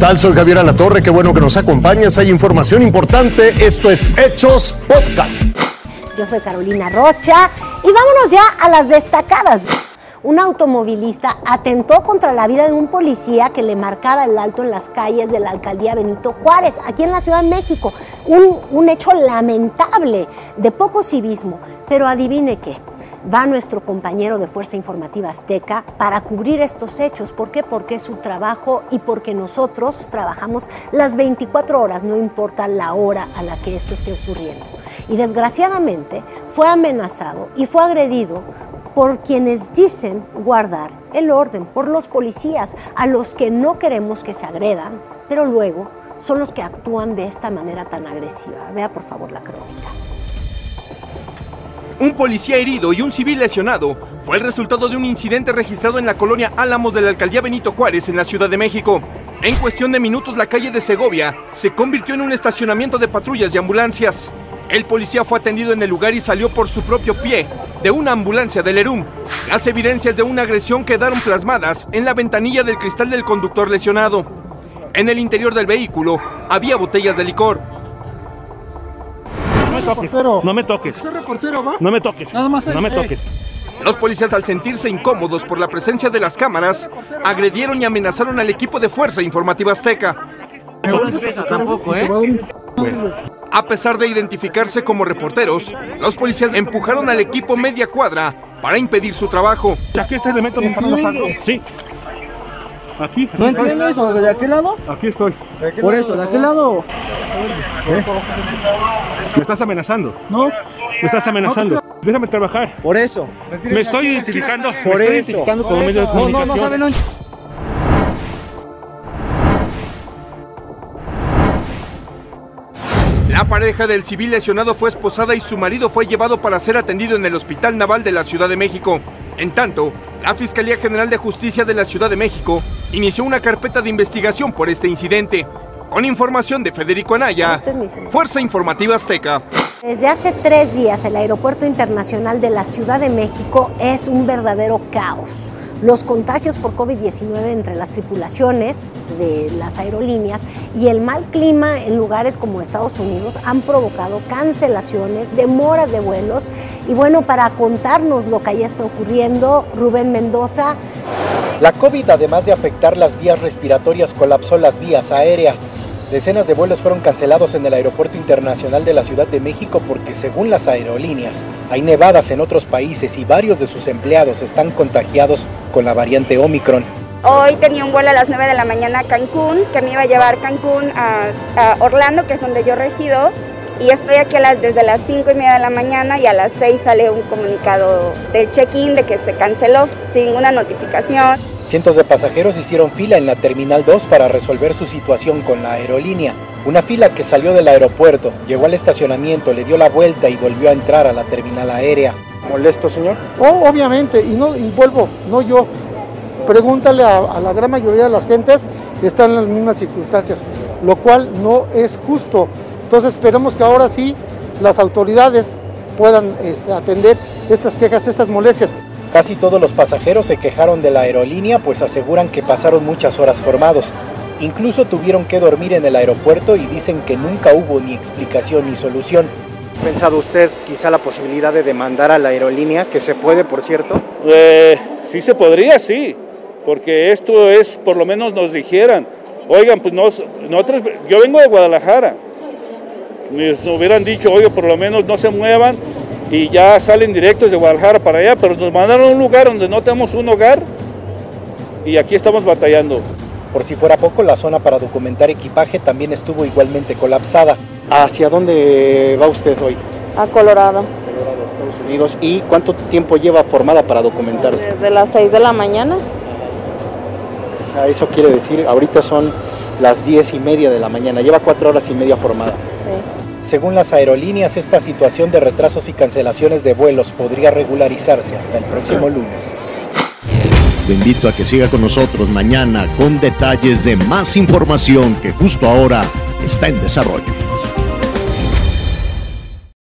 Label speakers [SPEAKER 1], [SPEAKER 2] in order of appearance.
[SPEAKER 1] tal? Soy Javier Alatorre, qué bueno que nos acompañas. Hay información importante. Esto es Hechos Podcast.
[SPEAKER 2] Yo soy Carolina Rocha y vámonos ya a las destacadas. Un automovilista atentó contra la vida de un policía que le marcaba el alto en las calles de la alcaldía Benito Juárez, aquí en la Ciudad de México. Un, un hecho lamentable, de poco civismo. Pero adivine qué, va nuestro compañero de Fuerza Informativa Azteca para cubrir estos hechos. ¿Por qué? Porque es su trabajo y porque nosotros trabajamos las 24 horas, no importa la hora a la que esto esté ocurriendo. Y desgraciadamente fue amenazado y fue agredido por quienes dicen guardar el orden, por los policías, a los que no queremos que se agredan, pero luego son los que actúan de esta manera tan agresiva. Vea por favor la crónica.
[SPEAKER 3] Un policía herido y un civil lesionado fue el resultado de un incidente registrado en la colonia Álamos de la alcaldía Benito Juárez en la Ciudad de México. En cuestión de minutos la calle de Segovia se convirtió en un estacionamiento de patrullas y ambulancias. El policía fue atendido en el lugar y salió por su propio pie de una ambulancia del ERUM. Las evidencias de una agresión quedaron plasmadas en la ventanilla del cristal del conductor lesionado. En el interior del vehículo había botellas de licor.
[SPEAKER 4] No me toques. No me toques.
[SPEAKER 5] reportero, va?
[SPEAKER 4] No me toques.
[SPEAKER 5] Nada más
[SPEAKER 4] No me
[SPEAKER 5] eh,
[SPEAKER 4] toques.
[SPEAKER 3] Los policías al sentirse incómodos por la presencia de las cámaras, agredieron y amenazaron al equipo de Fuerza Informativa Azteca.
[SPEAKER 5] Tampoco, ¿eh?
[SPEAKER 3] A pesar de identificarse como reporteros, los policías empujaron al equipo media cuadra para impedir su trabajo.
[SPEAKER 4] Aquí este elemento me está relajando. Sí. Aquí.
[SPEAKER 5] ¿No entiendes eso? ¿De aquel lado?
[SPEAKER 4] Aquí estoy.
[SPEAKER 5] Por eso, de aquel lado.
[SPEAKER 4] Me estás amenazando.
[SPEAKER 5] No,
[SPEAKER 4] Me estás amenazando. Déjame trabajar.
[SPEAKER 5] por eso.
[SPEAKER 4] Me estoy identificando.
[SPEAKER 5] Por
[SPEAKER 4] me estoy
[SPEAKER 5] eso.
[SPEAKER 4] identificando como
[SPEAKER 5] Por
[SPEAKER 4] medio de
[SPEAKER 5] eso. No, no, no saben. no.
[SPEAKER 3] La pareja del civil lesionado fue esposada y su marido fue llevado para ser atendido en el Hospital Naval de la Ciudad de México. En tanto, la Fiscalía General de Justicia de la Ciudad de México inició una carpeta de investigación por este incidente. Con información de Federico Anaya,
[SPEAKER 2] Este es.
[SPEAKER 3] Fuerza Informativa Azteca.
[SPEAKER 2] Desde hace tres días el Aeropuerto Internacional de la Ciudad de México es un verdadero caos. Los contagios por COVID-19 entre las tripulaciones de las aerolíneas y el mal clima en lugares como Estados Unidos han provocado cancelaciones, demoras de vuelos. Y bueno, para contarnos lo que ahí está ocurriendo, Rubén Mendoza,
[SPEAKER 6] La COVID, además de afectar las vías respiratorias, colapsó las vías aéreas. Decenas de vuelos fueron cancelados en el Aeropuerto Internacional de la Ciudad de México porque, según las aerolíneas, hay nevadas en otros países y varios de sus empleados están contagiados con la variante Omicron.
[SPEAKER 7] Hoy tenía un vuelo a las 9 de la mañana a Cancún, que me iba a llevar Cancún a, a Orlando, que es donde yo resido. Y estoy aquí a las, desde las 5 y media de la mañana y a las 6 sale un comunicado del check-in de que se canceló sin ninguna notificación.
[SPEAKER 6] Cientos de pasajeros hicieron fila en la Terminal 2 para resolver su situación con la aerolínea. Una fila que salió del aeropuerto, llegó al estacionamiento, le dio la vuelta y volvió a entrar a la terminal aérea. ¿Molesto, señor?
[SPEAKER 8] Oh, obviamente, y no y vuelvo, no yo. Pregúntale a, a la gran mayoría de las gentes que están en las mismas circunstancias, lo cual no es justo. Entonces esperemos que ahora sí las autoridades puedan este, atender estas quejas, estas molestias.
[SPEAKER 6] Casi todos los pasajeros se quejaron de la aerolínea pues aseguran que pasaron muchas horas formados. Incluso tuvieron que dormir en el aeropuerto y dicen que nunca hubo ni explicación ni solución. ¿Ha pensado usted quizá la posibilidad de demandar a la aerolínea, que se puede por cierto?
[SPEAKER 9] Eh, sí se podría, sí, porque esto es, por lo menos nos dijeran, oigan, pues nos, nosotros, yo vengo de Guadalajara, nos hubieran dicho, oye, por lo menos no se muevan y ya salen directos de Guadalajara para allá, pero nos mandaron a un lugar donde no tenemos un hogar y aquí estamos batallando.
[SPEAKER 6] Por si fuera poco, la zona para documentar equipaje también estuvo igualmente colapsada. ¿Hacia dónde va usted hoy?
[SPEAKER 10] A Colorado,
[SPEAKER 6] Colorado, Estados Unidos. ¿Y cuánto tiempo lleva formada para documentarse?
[SPEAKER 10] desde las 6 de la mañana.
[SPEAKER 6] O sea, eso quiere decir, ahorita son las 10 y media de la mañana, lleva cuatro horas y media formada.
[SPEAKER 10] Sí.
[SPEAKER 6] Según las aerolíneas, esta situación de retrasos y cancelaciones de vuelos podría regularizarse hasta el próximo lunes.
[SPEAKER 1] Te invito a que siga con nosotros mañana con detalles de más información que justo ahora está en desarrollo.